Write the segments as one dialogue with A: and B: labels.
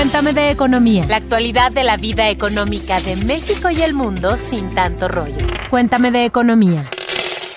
A: Cuéntame de economía. La actualidad de la vida económica de México y el mundo sin tanto rollo. Cuéntame de economía.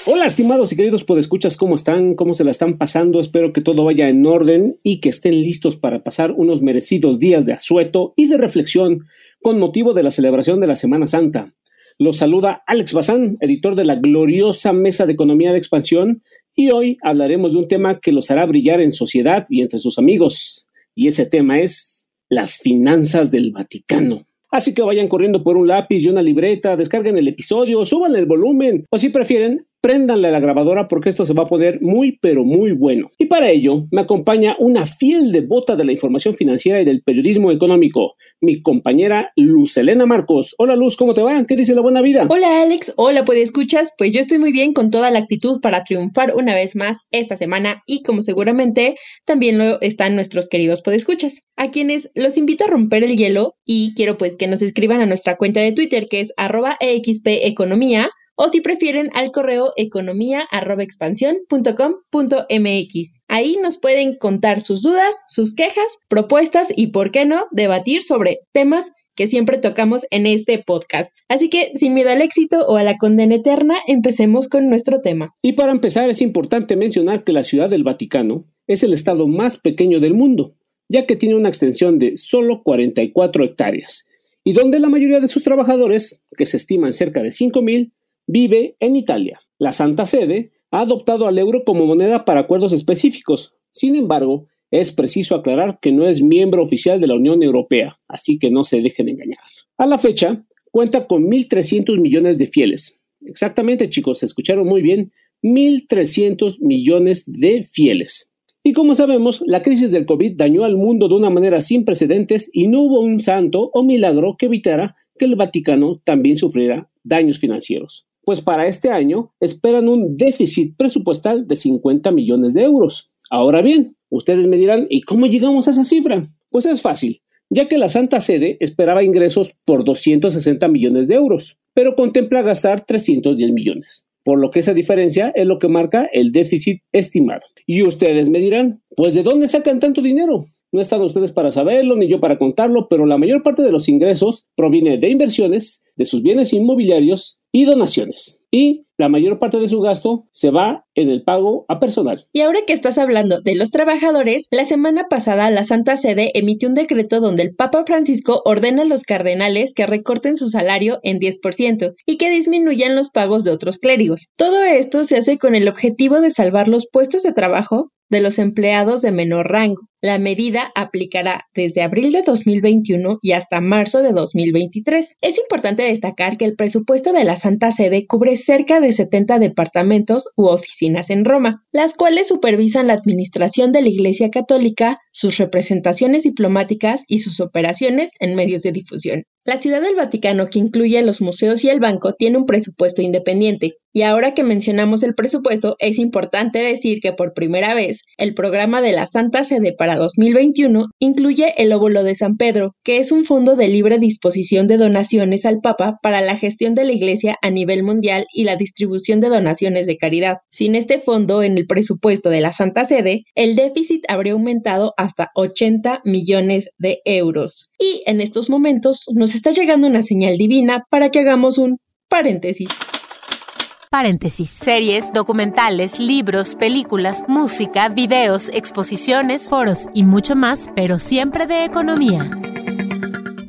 B: Hola, estimados y queridos podescuchas, ¿cómo están? ¿Cómo se la están pasando? Espero que todo vaya en orden y que estén listos para pasar unos merecidos días de asueto y de reflexión con motivo de la celebración de la Semana Santa. Los saluda Alex Bazán, editor de la gloriosa Mesa de Economía de Expansión, y hoy hablaremos de un tema que los hará brillar en sociedad y entre sus amigos. Y ese tema es las finanzas del Vaticano. Así que vayan corriendo por un lápiz y una libreta, descarguen el episodio, suban el volumen, o si prefieren, préndanle a la grabadora porque esto se va a poner muy pero muy bueno. Y para ello me acompaña una fiel devota de la información financiera y del periodismo económico, mi compañera Luz Elena Marcos. Hola Luz, ¿cómo te va? ¿Qué dice la buena vida?
C: Hola Alex, hola ¿puedes escuchas? Pues yo estoy muy bien con toda la actitud para triunfar una vez más esta semana y como seguramente también lo están nuestros queridos podescuchas, a quienes los invito a romper el hielo y quiero pues que nos escriban a nuestra cuenta de Twitter que es arroba expeconomía o si prefieren al correo economía.expansión.com.mx. Ahí nos pueden contar sus dudas, sus quejas, propuestas y, por qué no, debatir sobre temas que siempre tocamos en este podcast. Así que, sin miedo al éxito o a la condena eterna, empecemos con nuestro tema.
B: Y para empezar, es importante mencionar que la Ciudad del Vaticano es el estado más pequeño del mundo, ya que tiene una extensión de solo 44 hectáreas, y donde la mayoría de sus trabajadores, que se estiman cerca de 5.000, vive en Italia. La Santa Sede ha adoptado al euro como moneda para acuerdos específicos. Sin embargo, es preciso aclarar que no es miembro oficial de la Unión Europea, así que no se dejen engañar. A la fecha, cuenta con 1.300 millones de fieles. Exactamente, chicos, se escucharon muy bien, 1.300 millones de fieles. Y como sabemos, la crisis del COVID dañó al mundo de una manera sin precedentes y no hubo un santo o milagro que evitara que el Vaticano también sufriera daños financieros pues para este año esperan un déficit presupuestal de 50 millones de euros. Ahora bien, ustedes me dirán, ¿y cómo llegamos a esa cifra? Pues es fácil, ya que la Santa Sede esperaba ingresos por 260 millones de euros, pero contempla gastar 310 millones, por lo que esa diferencia es lo que marca el déficit estimado. Y ustedes me dirán, pues ¿de dónde sacan tanto dinero? No están ustedes para saberlo ni yo para contarlo, pero la mayor parte de los ingresos proviene de inversiones, de sus bienes inmobiliarios y donaciones. Y la mayor parte de su gasto se va en el pago a personal.
C: Y ahora que estás hablando de los trabajadores, la semana pasada la Santa Sede emitió un decreto donde el Papa Francisco ordena a los cardenales que recorten su salario en 10% y que disminuyan los pagos de otros clérigos. Todo esto se hace con el objetivo de salvar los puestos de trabajo de los empleados de menor rango. La medida aplicará desde abril de 2021 y hasta marzo de 2023. Es importante destacar que el presupuesto de la Santa Sede cubre cerca de 70 departamentos u oficinas en Roma, las cuales supervisan la administración de la Iglesia Católica, sus representaciones diplomáticas y sus operaciones en medios de difusión. La Ciudad del Vaticano, que incluye los museos y el banco, tiene un presupuesto independiente. Y ahora que mencionamos el presupuesto, es importante decir que por primera vez el programa de la Santa Sede para 2021 incluye el óvulo de San Pedro, que es un fondo de libre disposición de donaciones al Papa para la gestión de la Iglesia a nivel mundial y la distribución de donaciones de caridad. Sin este fondo en el presupuesto de la Santa Sede, el déficit habría aumentado hasta 80 millones de euros. Y en estos momentos nos está llegando una señal divina para que hagamos un paréntesis.
A: Paréntesis. Series, documentales, libros, películas, música, videos, exposiciones, foros y mucho más, pero siempre de economía.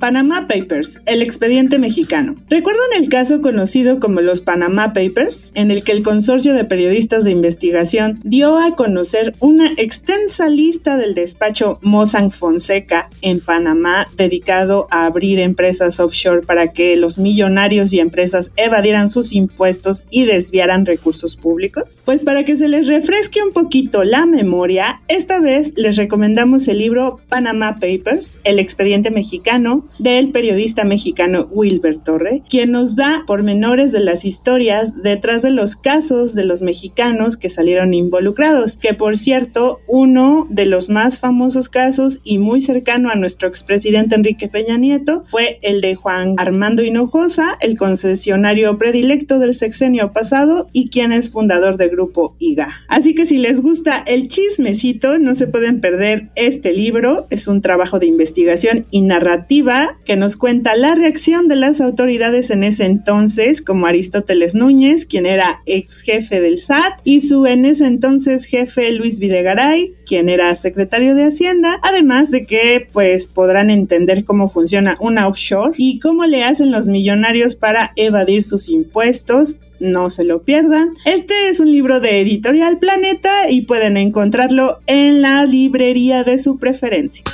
D: Panama Papers, el expediente mexicano. ¿Recuerdan el caso conocido como los Panama Papers, en el que el consorcio de periodistas de investigación dio a conocer una extensa lista del despacho Mossack Fonseca en Panamá dedicado a abrir empresas offshore para que los millonarios y empresas evadieran sus impuestos y desviaran recursos públicos? Pues para que se les refresque un poquito la memoria, esta vez les recomendamos el libro Panama Papers, el expediente mexicano del periodista mexicano Wilber Torre, quien nos da pormenores de las historias detrás de los casos de los mexicanos que salieron involucrados, que por cierto, uno de los más famosos casos y muy cercano a nuestro expresidente Enrique Peña Nieto fue el de Juan Armando Hinojosa, el concesionario predilecto del sexenio pasado y quien es fundador del grupo IGA. Así que si les gusta el chismecito, no se pueden perder este libro, es un trabajo de investigación y narrativa que nos cuenta la reacción de las autoridades en ese entonces, como Aristóteles Núñez, quien era ex jefe del SAT, y su en ese entonces jefe Luis Videgaray, quien era secretario de Hacienda, además de que pues podrán entender cómo funciona una offshore y cómo le hacen los millonarios para evadir sus impuestos no se lo pierdan. Este es un libro de Editorial Planeta y pueden encontrarlo en la librería de su preferencia.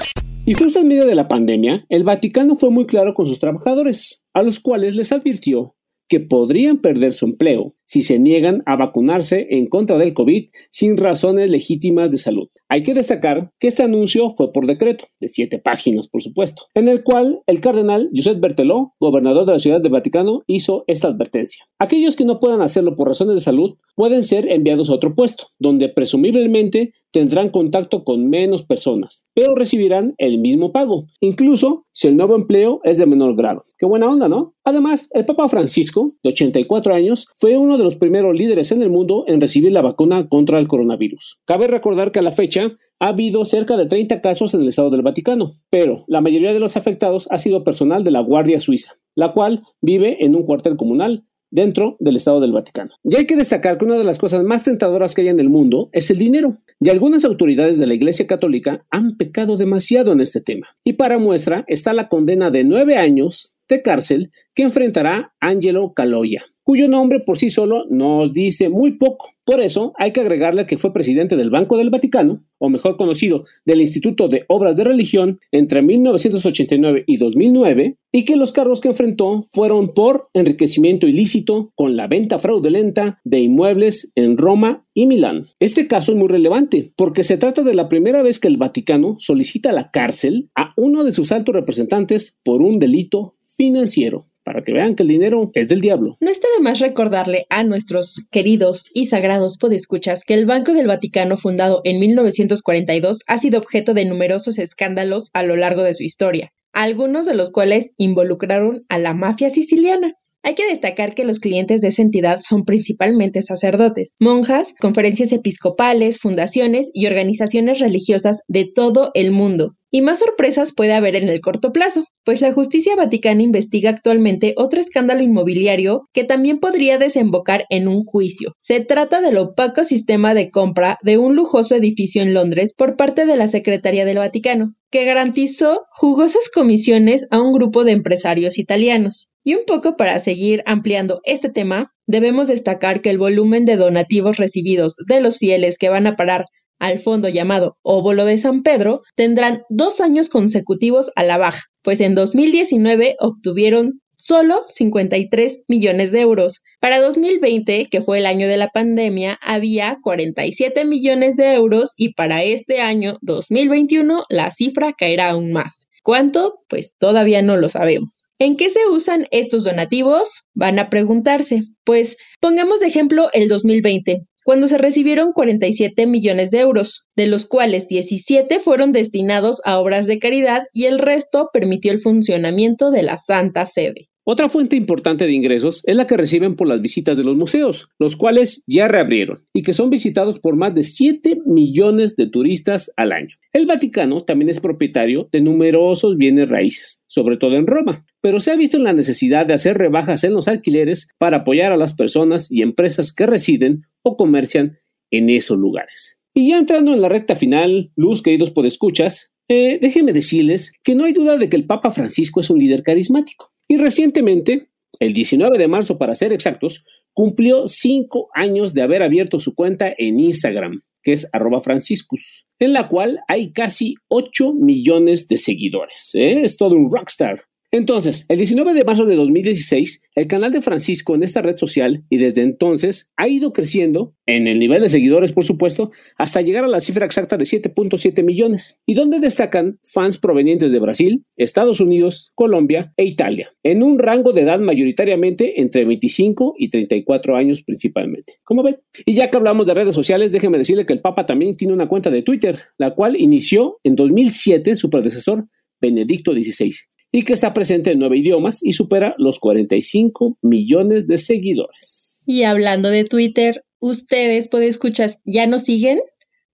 B: Y justo en medio de la pandemia, el Vaticano fue muy claro con sus trabajadores, a los cuales les advirtió que podrían perder su empleo si se niegan a vacunarse en contra del COVID sin razones legítimas de salud. Hay que destacar que este anuncio fue por decreto, de siete páginas por supuesto, en el cual el cardenal Josep Berteló, gobernador de la Ciudad de Vaticano, hizo esta advertencia. Aquellos que no puedan hacerlo por razones de salud pueden ser enviados a otro puesto, donde presumiblemente tendrán contacto con menos personas, pero recibirán el mismo pago, incluso si el nuevo empleo es de menor grado. Qué buena onda, ¿no? Además, el Papa Francisco, de 84 años, fue uno de los primeros líderes en el mundo en recibir la vacuna contra el coronavirus. Cabe recordar que a la fecha ha habido cerca de 30 casos en el Estado del Vaticano, pero la mayoría de los afectados ha sido personal de la Guardia Suiza, la cual vive en un cuartel comunal dentro del Estado del Vaticano. Ya hay que destacar que una de las cosas más tentadoras que hay en el mundo es el dinero, y algunas autoridades de la Iglesia Católica han pecado demasiado en este tema. Y para muestra está la condena de nueve años de cárcel que enfrentará Angelo Caloya, cuyo nombre por sí solo nos dice muy poco. Por eso hay que agregarle que fue presidente del Banco del Vaticano, o mejor conocido del Instituto de Obras de Religión, entre 1989 y 2009, y que los cargos que enfrentó fueron por enriquecimiento ilícito con la venta fraudulenta de inmuebles en Roma y Milán. Este caso es muy relevante porque se trata de la primera vez que el Vaticano solicita la cárcel a uno de sus altos representantes por un delito financiero para que vean que el dinero es del diablo.
C: No está de más recordarle a nuestros queridos y sagrados podescuchas que el Banco del Vaticano, fundado en 1942, ha sido objeto de numerosos escándalos a lo largo de su historia, algunos de los cuales involucraron a la mafia siciliana. Hay que destacar que los clientes de esa entidad son principalmente sacerdotes, monjas, conferencias episcopales, fundaciones y organizaciones religiosas de todo el mundo, y más sorpresas puede haber en el corto plazo, pues la justicia vaticana investiga actualmente otro escándalo inmobiliario que también podría desembocar en un juicio. Se trata del opaco sistema de compra de un lujoso edificio en Londres por parte de la Secretaría del Vaticano, que garantizó jugosas comisiones a un grupo de empresarios italianos. Y un poco para seguir ampliando este tema, debemos destacar que el volumen de donativos recibidos de los fieles que van a parar al fondo llamado Óvulo de San Pedro, tendrán dos años consecutivos a la baja, pues en 2019 obtuvieron solo 53 millones de euros. Para 2020, que fue el año de la pandemia, había 47 millones de euros y para este año 2021 la cifra caerá aún más. ¿Cuánto? Pues todavía no lo sabemos. ¿En qué se usan estos donativos? Van a preguntarse. Pues pongamos de ejemplo el 2020 cuando se recibieron 47 millones de euros, de los cuales 17 fueron destinados a obras de caridad y el resto permitió el funcionamiento de la Santa Sede.
B: Otra fuente importante de ingresos es la que reciben por las visitas de los museos, los cuales ya reabrieron y que son visitados por más de 7 millones de turistas al año. El Vaticano también es propietario de numerosos bienes raíces, sobre todo en Roma, pero se ha visto en la necesidad de hacer rebajas en los alquileres para apoyar a las personas y empresas que residen o comercian en esos lugares. Y ya entrando en la recta final, Luz, queridos podescuchas, eh, déjenme decirles que no hay duda de que el Papa Francisco es un líder carismático. Y recientemente, el 19 de marzo para ser exactos, cumplió cinco años de haber abierto su cuenta en Instagram, que es arroba franciscus, en la cual hay casi 8 millones de seguidores. ¿eh? Es todo un rockstar. Entonces, el 19 de marzo de 2016, el canal de Francisco en esta red social y desde entonces ha ido creciendo en el nivel de seguidores, por supuesto, hasta llegar a la cifra exacta de 7.7 millones, y donde destacan fans provenientes de Brasil, Estados Unidos, Colombia e Italia, en un rango de edad mayoritariamente entre 25 y 34 años principalmente. ¿Cómo ven? Y ya que hablamos de redes sociales, déjenme decirle que el Papa también tiene una cuenta de Twitter, la cual inició en 2007 su predecesor Benedicto XVI y que está presente en nueve idiomas y supera los 45 millones de seguidores.
C: Y hablando de Twitter, ustedes, puede escuchar, ¿ya nos siguen?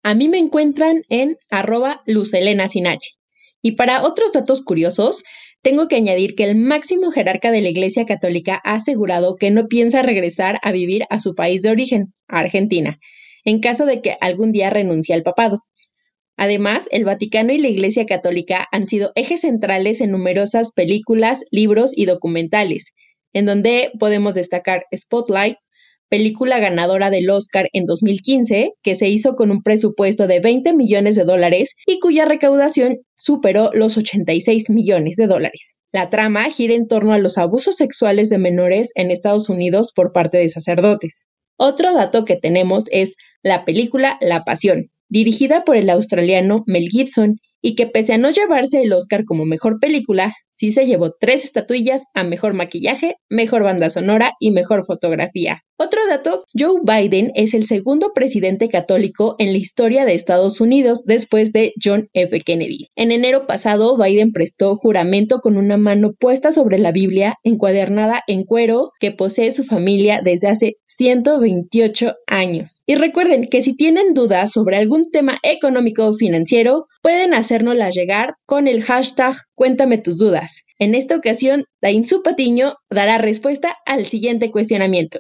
C: A mí me encuentran en arroba Lucelena Y para otros datos curiosos, tengo que añadir que el máximo jerarca de la Iglesia Católica ha asegurado que no piensa regresar a vivir a su país de origen, Argentina, en caso de que algún día renuncie al papado. Además, el Vaticano y la Iglesia Católica han sido ejes centrales en numerosas películas, libros y documentales, en donde podemos destacar Spotlight, película ganadora del Oscar en 2015, que se hizo con un presupuesto de 20 millones de dólares y cuya recaudación superó los 86 millones de dólares. La trama gira en torno a los abusos sexuales de menores en Estados Unidos por parte de sacerdotes. Otro dato que tenemos es la película La Pasión, dirigida por el australiano Mel Gibson, y que pese a no llevarse el Oscar como mejor película, sí se llevó tres estatuillas a mejor maquillaje, mejor banda sonora y mejor fotografía. Otro dato, Joe Biden es el segundo presidente católico en la historia de Estados Unidos después de John F. Kennedy. En enero pasado, Biden prestó juramento con una mano puesta sobre la Biblia encuadernada en cuero que posee su familia desde hace 128 años. Y recuerden que si tienen dudas sobre algún tema económico o financiero, pueden hacérnosla llegar con el hashtag Cuéntame tus dudas. En esta ocasión, Dainzu Patiño dará respuesta al siguiente cuestionamiento.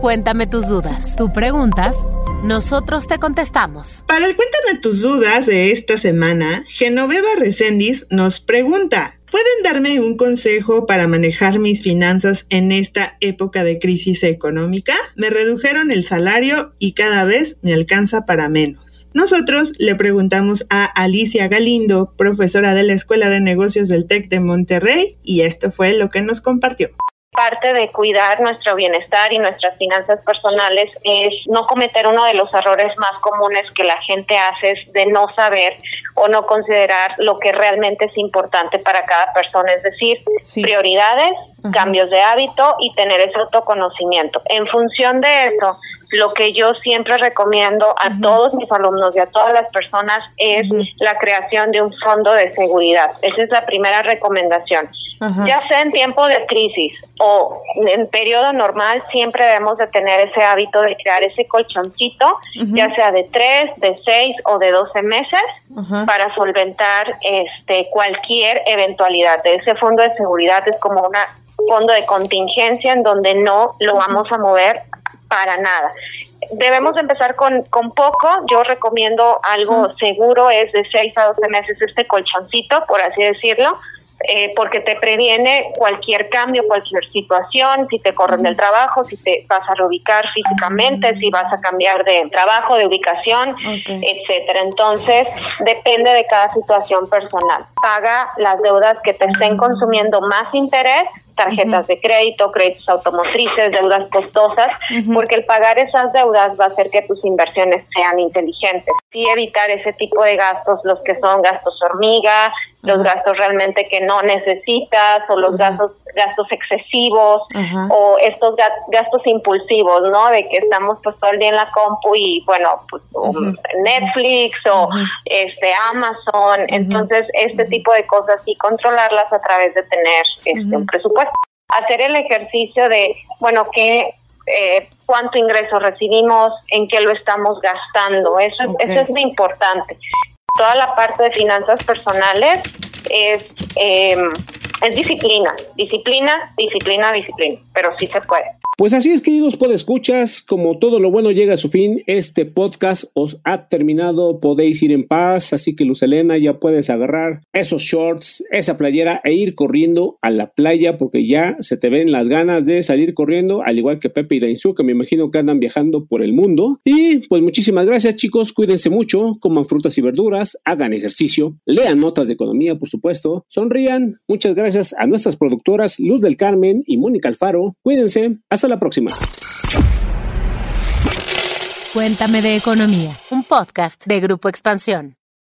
A: Cuéntame tus dudas. Tú preguntas, nosotros te contestamos.
D: Para el Cuéntame tus dudas de esta semana, Genoveva Recendis nos pregunta, ¿pueden darme un consejo para manejar mis finanzas en esta época de crisis económica? Me redujeron el salario y cada vez me alcanza para menos. Nosotros le preguntamos a Alicia Galindo, profesora de la Escuela de Negocios del TEC de Monterrey, y esto fue lo que nos compartió
E: parte de cuidar nuestro bienestar y nuestras finanzas personales es no cometer uno de los errores más comunes que la gente hace es de no saber o no considerar lo que realmente es importante para cada persona, es decir, prioridades, cambios de hábito y tener ese autoconocimiento. En función de eso, lo que yo siempre recomiendo a todos mis alumnos y a todas las personas es la creación de un fondo de seguridad. Esa es la primera recomendación. Ya sea en tiempo de crisis o en periodo normal, siempre debemos de tener ese hábito de crear ese colchoncito, ya sea de 3, de 6 o de 12 meses, para solventar este cualquier eventualidad. Ese fondo de seguridad es como un fondo de contingencia en donde no lo vamos a mover para nada. Debemos empezar con, con poco. Yo recomiendo algo seguro, es de 6 a 12 meses este colchoncito, por así decirlo eh, porque te previene cualquier cambio, cualquier situación, si te corren del trabajo, si te vas a reubicar físicamente, si vas a cambiar de trabajo, de ubicación, etcétera. Entonces, depende de cada situación personal. Paga las deudas que te estén consumiendo más interés, tarjetas de crédito, créditos automotrices, deudas costosas, porque el pagar esas deudas va a hacer que tus inversiones sean inteligentes. Y evitar ese tipo de gastos, los que son gastos hormiga, los gastos realmente que no necesitas o los gastos gastos excesivos o estos gastos impulsivos, ¿no? De que estamos pues todo el día en la compu y bueno, pues Netflix o este Amazon, entonces este tipo de cosas y controlarlas a través de tener este, un presupuesto. Hacer el ejercicio de, bueno, qué eh, cuánto ingreso recibimos, en qué lo estamos gastando, eso, eso es muy importante toda la parte de finanzas personales es, em, es disciplina, disciplina, disciplina, disciplina, pero sí se puede.
B: Pues así es, queridos escuchas, como todo lo bueno llega a su fin, este podcast os ha terminado, podéis ir en paz, así que Luz Elena ya puedes agarrar esos shorts, esa playera e ir corriendo a la playa porque ya se te ven las ganas de salir corriendo, al igual que Pepe y Dainzú, que me imagino que andan viajando por el mundo. Y pues muchísimas gracias chicos, cuídense mucho, coman frutas y verduras, hagan ejercicio, lean notas de economía, por supuesto, sonrían. Muchas gracias a nuestras productoras Luz del Carmen y Mónica Alfaro. Cuídense, hasta la próxima.
A: Cuéntame de Economía, un podcast de Grupo Expansión.